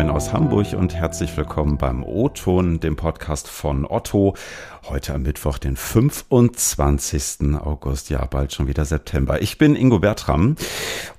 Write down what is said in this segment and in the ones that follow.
Moin aus Hamburg und herzlich willkommen beim O-Ton, dem Podcast von Otto. Heute am Mittwoch, den 25. August, ja, bald schon wieder September. Ich bin Ingo Bertram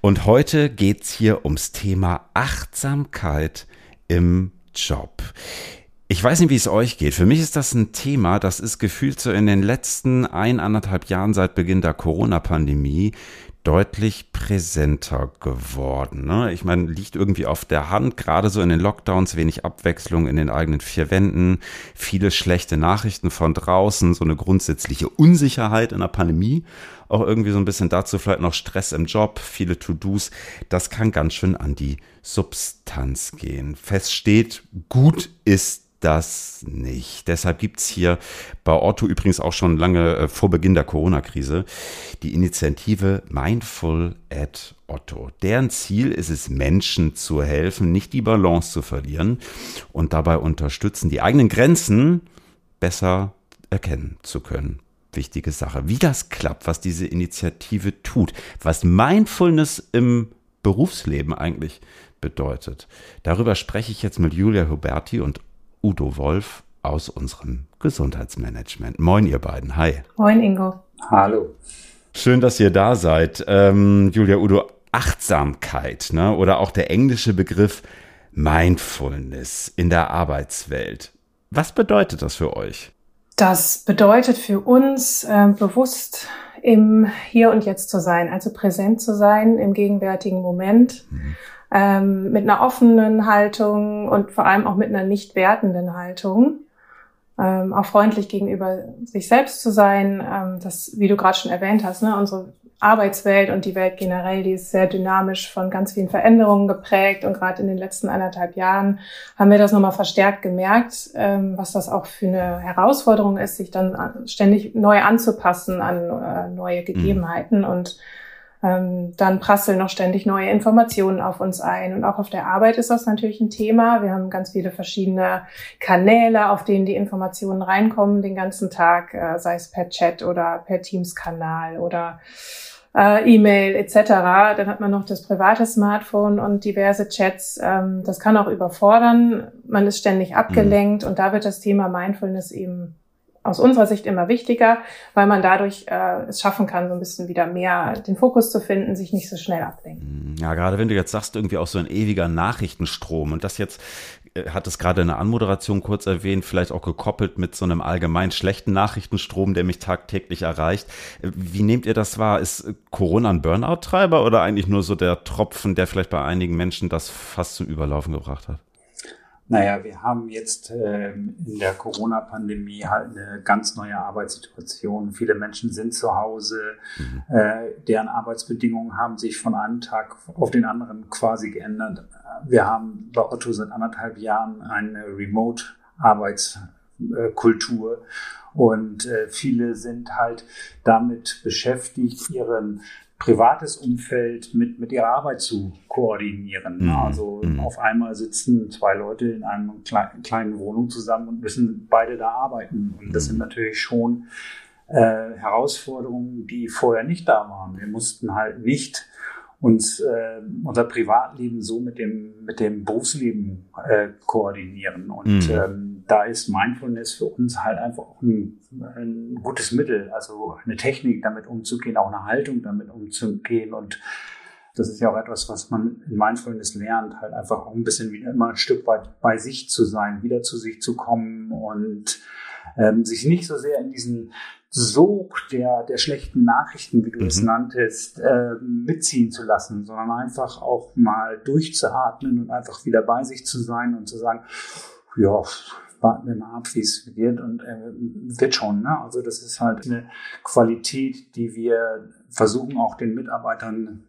und heute geht's hier ums Thema Achtsamkeit im Job. Ich weiß nicht, wie es euch geht. Für mich ist das ein Thema, das ist gefühlt so in den letzten eineinhalb Jahren seit Beginn der Corona-Pandemie deutlich präsenter geworden. Ne? Ich meine, liegt irgendwie auf der Hand, gerade so in den Lockdowns, wenig Abwechslung in den eigenen vier Wänden, viele schlechte Nachrichten von draußen, so eine grundsätzliche Unsicherheit in der Pandemie, auch irgendwie so ein bisschen dazu vielleicht noch Stress im Job, viele To-Dos, das kann ganz schön an die Substanz gehen. Fest steht, gut ist das nicht. Deshalb gibt's hier bei Otto übrigens auch schon lange äh, vor Beginn der Corona-Krise die Initiative Mindful at Otto. Deren Ziel ist es, Menschen zu helfen, nicht die Balance zu verlieren und dabei unterstützen, die eigenen Grenzen besser erkennen zu können. Wichtige Sache. Wie das klappt, was diese Initiative tut, was Mindfulness im Berufsleben eigentlich bedeutet. Darüber spreche ich jetzt mit Julia Huberti und Udo Wolf aus unserem Gesundheitsmanagement. Moin, ihr beiden. Hi. Moin, Ingo. Hallo. Schön, dass ihr da seid. Ähm, Julia, Udo, Achtsamkeit ne? oder auch der englische Begriff Mindfulness in der Arbeitswelt. Was bedeutet das für euch? Das bedeutet für uns, äh, bewusst im Hier und Jetzt zu sein, also präsent zu sein im gegenwärtigen Moment. Mhm ähm, mit einer offenen Haltung und vor allem auch mit einer nicht wertenden Haltung. Ähm, auch freundlich gegenüber sich selbst zu sein. Ähm, das, wie du gerade schon erwähnt hast, ne, unsere Arbeitswelt und die Welt generell, die ist sehr dynamisch von ganz vielen Veränderungen geprägt. Und gerade in den letzten anderthalb Jahren haben wir das nochmal verstärkt gemerkt, ähm, was das auch für eine Herausforderung ist, sich dann ständig neu anzupassen an äh, neue mhm. Gegebenheiten. Mhm. Und ähm, dann prasseln noch ständig neue Informationen auf uns ein. Und auch auf der Arbeit ist das natürlich ein Thema. Wir haben ganz viele verschiedene Kanäle, auf denen die Informationen reinkommen den ganzen Tag, äh, sei es per Chat oder per Teams-Kanal oder äh, E-Mail etc. Dann hat man noch das private Smartphone und diverse Chats. Ähm, das kann auch überfordern. Man ist ständig abgelenkt mhm. und da wird das Thema Mindfulness eben aus unserer Sicht immer wichtiger, weil man dadurch äh, es schaffen kann, so ein bisschen wieder mehr den Fokus zu finden, sich nicht so schnell ablenken. Ja, gerade wenn du jetzt sagst, irgendwie auch so ein ewiger Nachrichtenstrom und das jetzt äh, hat es gerade in der Anmoderation kurz erwähnt, vielleicht auch gekoppelt mit so einem allgemein schlechten Nachrichtenstrom, der mich tagtäglich erreicht. Wie nehmt ihr das wahr? Ist Corona ein Burnout-Treiber oder eigentlich nur so der Tropfen, der vielleicht bei einigen Menschen das fast zum Überlaufen gebracht hat? Naja, wir haben jetzt ähm, in der Corona-Pandemie halt eine ganz neue Arbeitssituation. Viele Menschen sind zu Hause, mhm. äh, deren Arbeitsbedingungen haben sich von einem Tag auf den anderen quasi geändert. Wir haben bei Otto seit anderthalb Jahren eine Remote-Arbeitskultur. Und äh, viele sind halt damit beschäftigt, ihren privates Umfeld mit, mit ihrer Arbeit zu koordinieren. Mhm. Also mhm. auf einmal sitzen zwei Leute in einer kleinen, kleinen Wohnung zusammen und müssen beide da arbeiten. Und das mhm. sind natürlich schon äh, Herausforderungen, die vorher nicht da waren. Wir mussten halt nicht uns äh, unser Privatleben so mit dem mit dem Berufsleben äh, koordinieren und mhm. ähm, da ist Mindfulness für uns halt einfach ein, ein gutes Mittel, also eine Technik damit umzugehen, auch eine Haltung damit umzugehen und das ist ja auch etwas, was man in Mindfulness lernt, halt einfach auch ein bisschen wieder immer ein Stück weit bei sich zu sein, wieder zu sich zu kommen und ähm, sich nicht so sehr in diesen Sog der, der schlechten Nachrichten, wie du mhm. es nanntest, äh, mitziehen zu lassen, sondern einfach auch mal durchzuatmen und einfach wieder bei sich zu sein und zu sagen, ja, warten wir mal ab, wie es wird und äh, wird schon. Ne? Also das ist halt eine Qualität, die wir versuchen auch den Mitarbeitern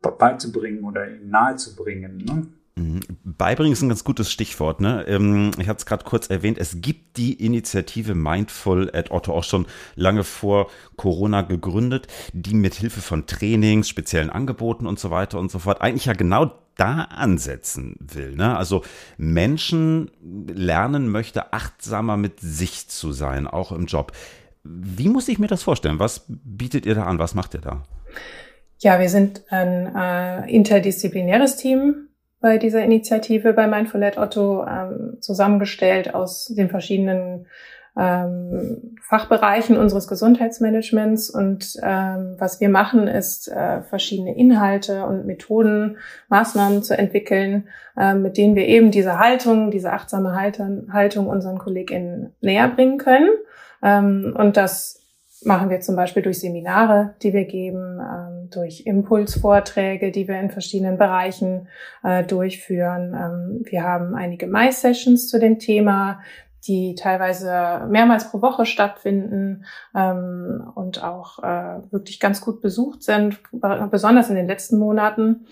beizubringen oder ihnen nahezubringen. Ne? Mhm. Beibringen ist ein ganz gutes Stichwort. Ne? Ähm, ich hatte es gerade kurz erwähnt. Es gibt die Initiative Mindful at Otto auch schon lange vor Corona gegründet, die mit Hilfe von Trainings, speziellen Angeboten und so weiter und so fort eigentlich ja genau da ansetzen will. Ne? Also Menschen lernen möchte, achtsamer mit sich zu sein, auch im Job. Wie muss ich mir das vorstellen? Was bietet ihr da an? Was macht ihr da? Ja, wir sind ein äh, interdisziplinäres Team bei dieser Initiative bei Mindful at Otto ähm, zusammengestellt aus den verschiedenen ähm, Fachbereichen unseres Gesundheitsmanagements. Und ähm, was wir machen, ist äh, verschiedene Inhalte und Methoden, Maßnahmen zu entwickeln, äh, mit denen wir eben diese Haltung, diese achtsame Haltung, unseren KollegInnen näher bringen können. Ähm, und das machen wir zum Beispiel durch Seminare, die wir geben, ähm, durch Impulsvorträge, die wir in verschiedenen Bereichen äh, durchführen. Ähm, wir haben einige Mai-Sessions zu dem Thema die teilweise mehrmals pro Woche stattfinden ähm, und auch äh, wirklich ganz gut besucht sind, besonders in den letzten Monaten.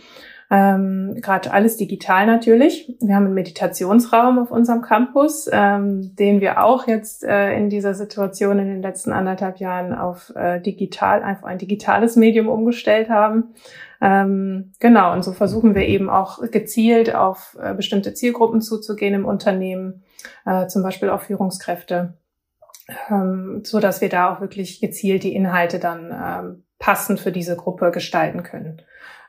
Ähm, Gerade alles digital natürlich. Wir haben einen Meditationsraum auf unserem Campus, ähm, den wir auch jetzt äh, in dieser Situation in den letzten anderthalb Jahren auf äh, digital, einfach ein digitales Medium umgestellt haben. Ähm, genau, und so versuchen wir eben auch gezielt auf äh, bestimmte Zielgruppen zuzugehen im Unternehmen äh, zum Beispiel auch Führungskräfte, ähm, so dass wir da auch wirklich gezielt die Inhalte dann ähm, passend für diese Gruppe gestalten können.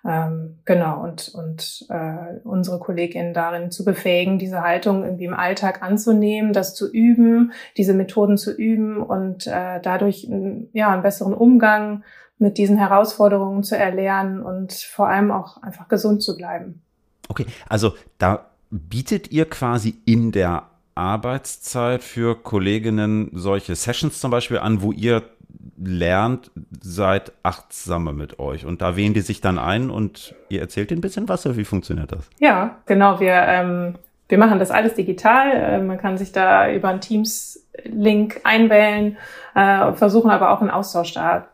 Ähm, genau, und, und äh, unsere KollegInnen darin zu befähigen, diese Haltung irgendwie im Alltag anzunehmen, das zu üben, diese Methoden zu üben und äh, dadurch ja, einen besseren Umgang mit diesen Herausforderungen zu erlernen und vor allem auch einfach gesund zu bleiben. Okay, also da bietet ihr quasi in der Arbeitszeit für Kolleginnen solche Sessions zum Beispiel an, wo ihr lernt, seid achtsamer mit euch. Und da wählen die sich dann ein und ihr erzählt ihnen ein bisschen was, wie funktioniert das? Ja, genau. Wir, ähm, wir machen das alles digital. Äh, man kann sich da über einen Teams-Link einwählen, äh, versuchen aber auch einen Austausch da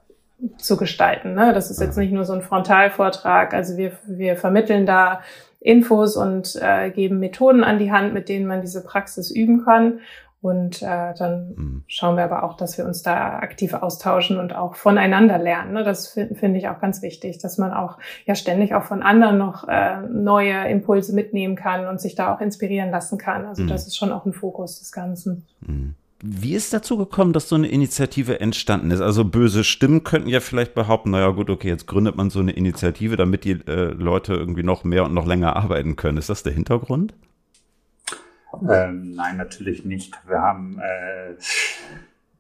zu gestalten. Ne? Das ist jetzt nicht nur so ein Frontalvortrag. Also wir, wir vermitteln da Infos und äh, geben Methoden an die Hand, mit denen man diese Praxis üben kann. Und äh, dann mhm. schauen wir aber auch, dass wir uns da aktiv austauschen und auch voneinander lernen. Ne? Das finde find ich auch ganz wichtig, dass man auch ja ständig auch von anderen noch äh, neue Impulse mitnehmen kann und sich da auch inspirieren lassen kann. Also mhm. das ist schon auch ein Fokus des Ganzen. Mhm. Wie ist dazu gekommen, dass so eine Initiative entstanden ist? Also böse Stimmen könnten ja vielleicht behaupten, naja gut, okay, jetzt gründet man so eine Initiative, damit die äh, Leute irgendwie noch mehr und noch länger arbeiten können. Ist das der Hintergrund? Ähm, nein, natürlich nicht. Wir haben äh,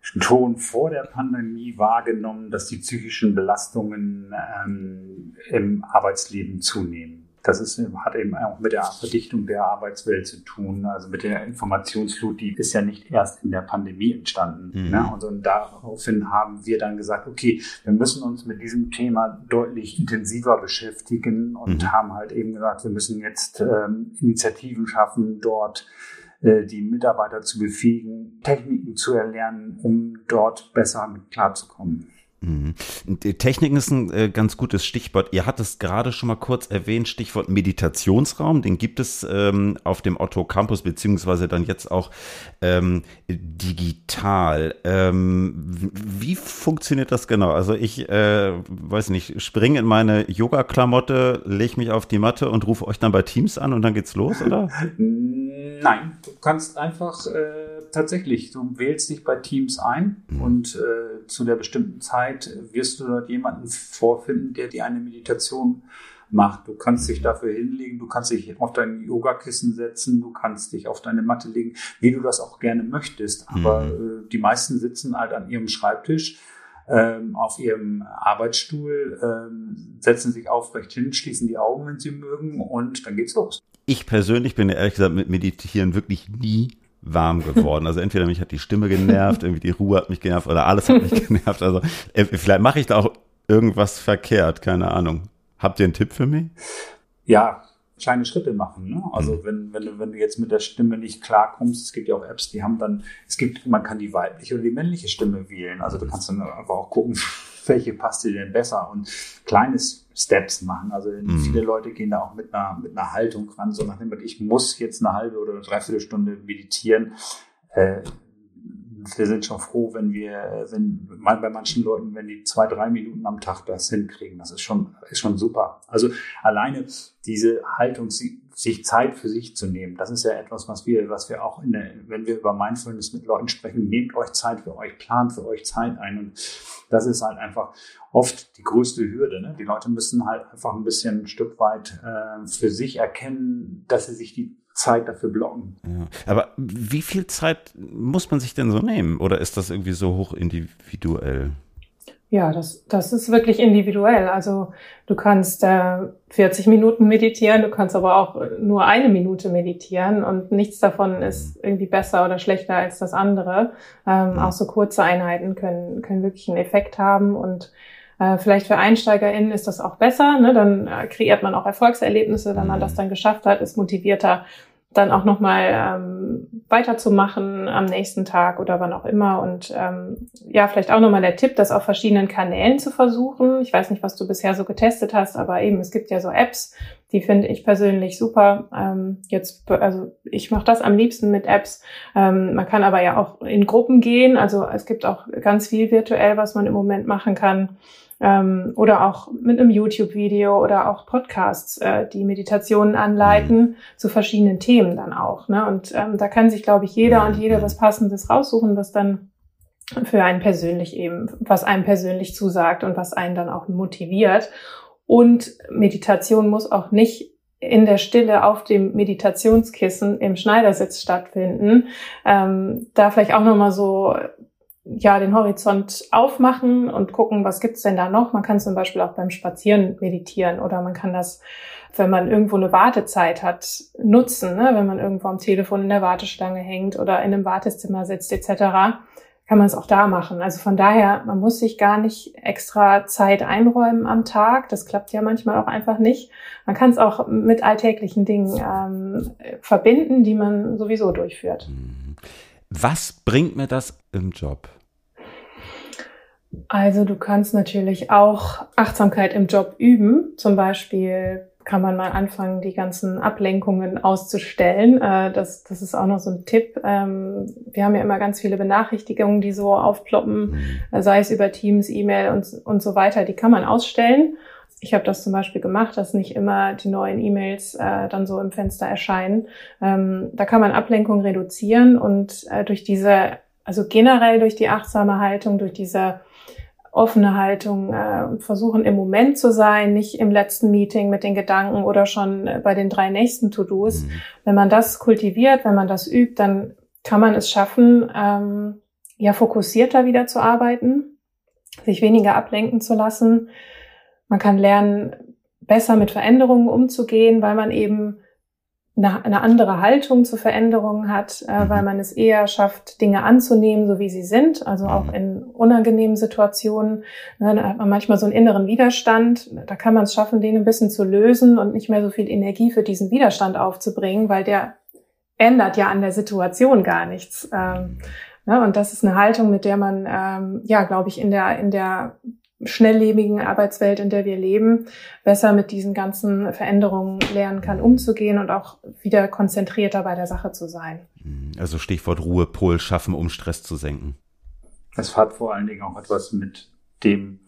schon vor der Pandemie wahrgenommen, dass die psychischen Belastungen ähm, im Arbeitsleben zunehmen das ist, hat eben auch mit der Verdichtung der Arbeitswelt zu tun, also mit der Informationsflut, die ist ja nicht erst in der Pandemie entstanden. Mhm. Ne? Und, und daraufhin haben wir dann gesagt, okay, wir müssen uns mit diesem Thema deutlich intensiver beschäftigen und mhm. haben halt eben gesagt, wir müssen jetzt ähm, Initiativen schaffen, dort äh, die Mitarbeiter zu befähigen, Techniken zu erlernen, um dort besser mit klarzukommen. Mhm. Techniken ist ein äh, ganz gutes Stichwort. Ihr hattet es gerade schon mal kurz erwähnt, Stichwort Meditationsraum. Den gibt es ähm, auf dem Otto Campus, beziehungsweise dann jetzt auch ähm, digital. Ähm, wie funktioniert das genau? Also ich äh, weiß nicht, springe in meine Yoga-Klamotte, lege mich auf die Matte und rufe euch dann bei Teams an und dann geht's los, oder? Nein, du kannst einfach äh, tatsächlich, du wählst dich bei Teams ein mhm. und äh, zu der bestimmten Zeit wirst du dort jemanden vorfinden, der dir eine Meditation macht. Du kannst dich dafür hinlegen, du kannst dich auf dein Yogakissen setzen, du kannst dich auf deine Matte legen, wie du das auch gerne möchtest. Aber mhm. äh, die meisten sitzen halt an ihrem Schreibtisch ähm, auf ihrem Arbeitsstuhl, ähm, setzen sich aufrecht hin, schließen die Augen, wenn sie mögen, und dann geht's los ich persönlich bin ehrlich gesagt mit Meditieren wirklich nie warm geworden. Also entweder mich hat die Stimme genervt, irgendwie die Ruhe hat mich genervt oder alles hat mich genervt. Also äh, vielleicht mache ich da auch irgendwas verkehrt, keine Ahnung. Habt ihr einen Tipp für mich? Ja, kleine Schritte machen. Ne? Also mhm. wenn, wenn, du, wenn du jetzt mit der Stimme nicht klarkommst, es gibt ja auch Apps, die haben dann, es gibt, man kann die weibliche oder die männliche Stimme wählen. Also du kannst dann einfach auch gucken, welche passt dir denn besser und kleine Steps machen. Also mhm. viele Leute gehen da auch mit einer, mit einer Haltung ran, so nach dem ich muss jetzt eine halbe oder eine dreiviertel Stunde meditieren. Äh, wir sind schon froh, wenn wir, wenn bei manchen Leuten, wenn die zwei, drei Minuten am Tag das hinkriegen. Das ist schon, ist schon super. Also alleine diese Haltung, sich Zeit für sich zu nehmen, das ist ja etwas, was wir, was wir auch in der, wenn wir über Mindfulness mit Leuten sprechen, nehmt euch Zeit für euch, plant für euch Zeit ein. Und das ist halt einfach oft die größte Hürde. Ne? Die Leute müssen halt einfach ein bisschen ein Stück weit äh, für sich erkennen, dass sie sich die Zeit dafür blocken. Ja. Aber wie viel Zeit muss man sich denn so nehmen? Oder ist das irgendwie so hoch individuell? Ja, das, das ist wirklich individuell. Also du kannst äh, 40 Minuten meditieren, du kannst aber auch nur eine Minute meditieren und nichts davon ist irgendwie besser oder schlechter als das andere. Ähm, Auch so kurze Einheiten können, können wirklich einen Effekt haben und äh, vielleicht für EinsteigerInnen ist das auch besser. Ne? Dann äh, kreiert man auch Erfolgserlebnisse, wenn man das dann geschafft hat, ist motivierter, dann auch nochmal ähm, weiterzumachen am nächsten Tag oder wann auch immer. Und ähm, ja, vielleicht auch nochmal der Tipp, das auf verschiedenen Kanälen zu versuchen. Ich weiß nicht, was du bisher so getestet hast, aber eben, es gibt ja so Apps, die finde ich persönlich super. Ähm, jetzt, also ich mache das am liebsten mit Apps. Ähm, man kann aber ja auch in Gruppen gehen. Also es gibt auch ganz viel virtuell, was man im Moment machen kann ähm, oder auch mit einem YouTube-Video oder auch Podcasts, äh, die Meditationen anleiten mhm. zu verschiedenen Themen dann auch. Ne? Und ähm, da kann sich, glaube ich, jeder und jede was Passendes raussuchen, was dann für einen persönlich eben, was einem persönlich zusagt und was einen dann auch motiviert. Und Meditation muss auch nicht in der Stille auf dem Meditationskissen im Schneidersitz stattfinden. Ähm, da vielleicht auch nochmal so ja, den Horizont aufmachen und gucken, was gibt's denn da noch. Man kann zum Beispiel auch beim Spazieren meditieren oder man kann das, wenn man irgendwo eine Wartezeit hat, nutzen, ne? wenn man irgendwo am Telefon in der Warteschlange hängt oder in einem Wartezimmer sitzt etc., kann man es auch da machen. Also von daher, man muss sich gar nicht extra Zeit einräumen am Tag. Das klappt ja manchmal auch einfach nicht. Man kann es auch mit alltäglichen Dingen ähm, verbinden, die man sowieso durchführt. Mhm. Was bringt mir das im Job? Also du kannst natürlich auch Achtsamkeit im Job üben. Zum Beispiel kann man mal anfangen, die ganzen Ablenkungen auszustellen. Äh, das, das ist auch noch so ein Tipp. Ähm, wir haben ja immer ganz viele Benachrichtigungen, die so aufploppen, mhm. sei es über Teams, E-Mail und, und so weiter. Die kann man ausstellen ich habe das zum Beispiel gemacht, dass nicht immer die neuen E-Mails äh, dann so im Fenster erscheinen. Ähm, da kann man Ablenkung reduzieren und äh, durch diese, also generell durch die achtsame Haltung, durch diese offene Haltung äh, versuchen im Moment zu sein, nicht im letzten Meeting mit den Gedanken oder schon äh, bei den drei nächsten To-Dos. Mhm. Wenn man das kultiviert, wenn man das übt, dann kann man es schaffen, ähm, ja fokussierter wieder zu arbeiten, sich weniger ablenken zu lassen man kann lernen, besser mit Veränderungen umzugehen, weil man eben eine, eine andere Haltung zu Veränderungen hat, äh, mhm. weil man es eher schafft, Dinge anzunehmen, so wie sie sind, also auch mhm. in unangenehmen Situationen. Ne, da hat man manchmal so einen inneren Widerstand. Da kann man es schaffen, den ein bisschen zu lösen und nicht mehr so viel Energie für diesen Widerstand aufzubringen, weil der ändert ja an der Situation gar nichts. Ähm, ne, und das ist eine Haltung, mit der man, ähm, ja, glaube ich, in der, in der schnelllebigen Arbeitswelt, in der wir leben, besser mit diesen ganzen Veränderungen lernen kann, umzugehen und auch wieder konzentrierter bei der Sache zu sein. Also Stichwort Ruhepol schaffen, um Stress zu senken. Es hat vor allen Dingen auch etwas mit dem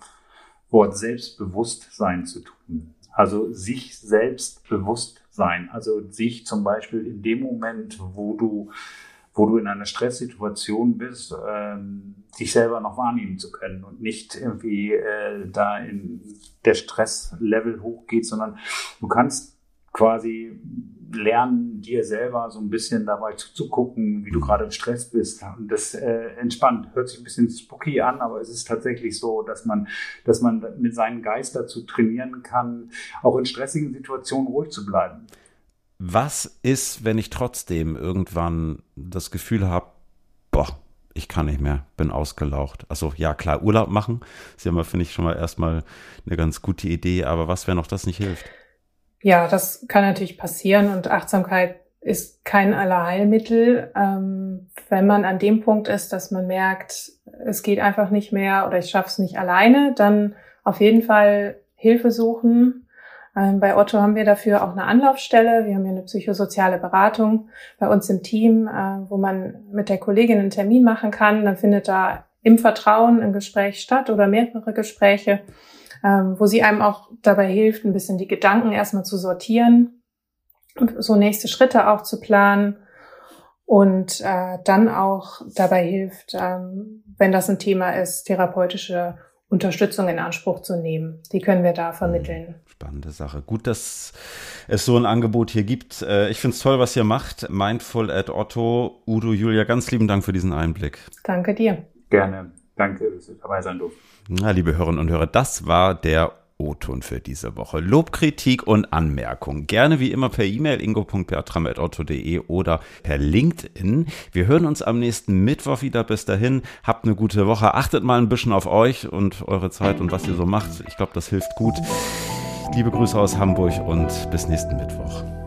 Wort Selbstbewusstsein zu tun. Also sich selbst bewusst sein. Also sich zum Beispiel in dem Moment, wo du wo du in einer Stresssituation bist, ähm, dich selber noch wahrnehmen zu können und nicht irgendwie äh, da in der Stresslevel hochgeht, sondern du kannst quasi lernen, dir selber so ein bisschen dabei zuzugucken, wie du gerade im Stress bist. Und das äh, entspannt. Hört sich ein bisschen spooky an, aber es ist tatsächlich so, dass man, dass man mit seinem Geist dazu trainieren kann, auch in stressigen Situationen ruhig zu bleiben. Was ist, wenn ich trotzdem irgendwann das Gefühl habe, boah, ich kann nicht mehr, bin ausgelaucht. Also ja, klar, Urlaub machen, ist ja mal, finde ich, schon mal erstmal eine ganz gute Idee, aber was, wenn auch das nicht hilft? Ja, das kann natürlich passieren und Achtsamkeit ist kein Allerheilmittel. Ähm, wenn man an dem Punkt ist, dass man merkt, es geht einfach nicht mehr oder ich schaffe es nicht alleine, dann auf jeden Fall Hilfe suchen bei Otto haben wir dafür auch eine Anlaufstelle. Wir haben hier eine psychosoziale Beratung bei uns im Team, äh, wo man mit der Kollegin einen Termin machen kann. Dann findet da im Vertrauen ein Gespräch statt oder mehrere Gespräche, ähm, wo sie einem auch dabei hilft, ein bisschen die Gedanken erstmal zu sortieren, so nächste Schritte auch zu planen und äh, dann auch dabei hilft, ähm, wenn das ein Thema ist, therapeutische Unterstützung in Anspruch zu nehmen. Die können wir da vermitteln. Spannende Sache. Gut, dass es so ein Angebot hier gibt. Äh, ich finde es toll, was ihr macht. Mindful at Otto. Udo, Julia, ganz lieben Dank für diesen Einblick. Danke dir. Gerne. Danke, dass du dabei sein durfte. Na, liebe Hörerinnen und Hörer, das war der O-Ton für diese Woche. Lob, Kritik und Anmerkung. Gerne wie immer per E-Mail ingo.bertram.otto.de oder per LinkedIn. Wir hören uns am nächsten Mittwoch wieder. Bis dahin, habt eine gute Woche. Achtet mal ein bisschen auf euch und eure Zeit und was ihr so macht. Ich glaube, das hilft gut. Liebe Grüße aus Hamburg und bis nächsten Mittwoch.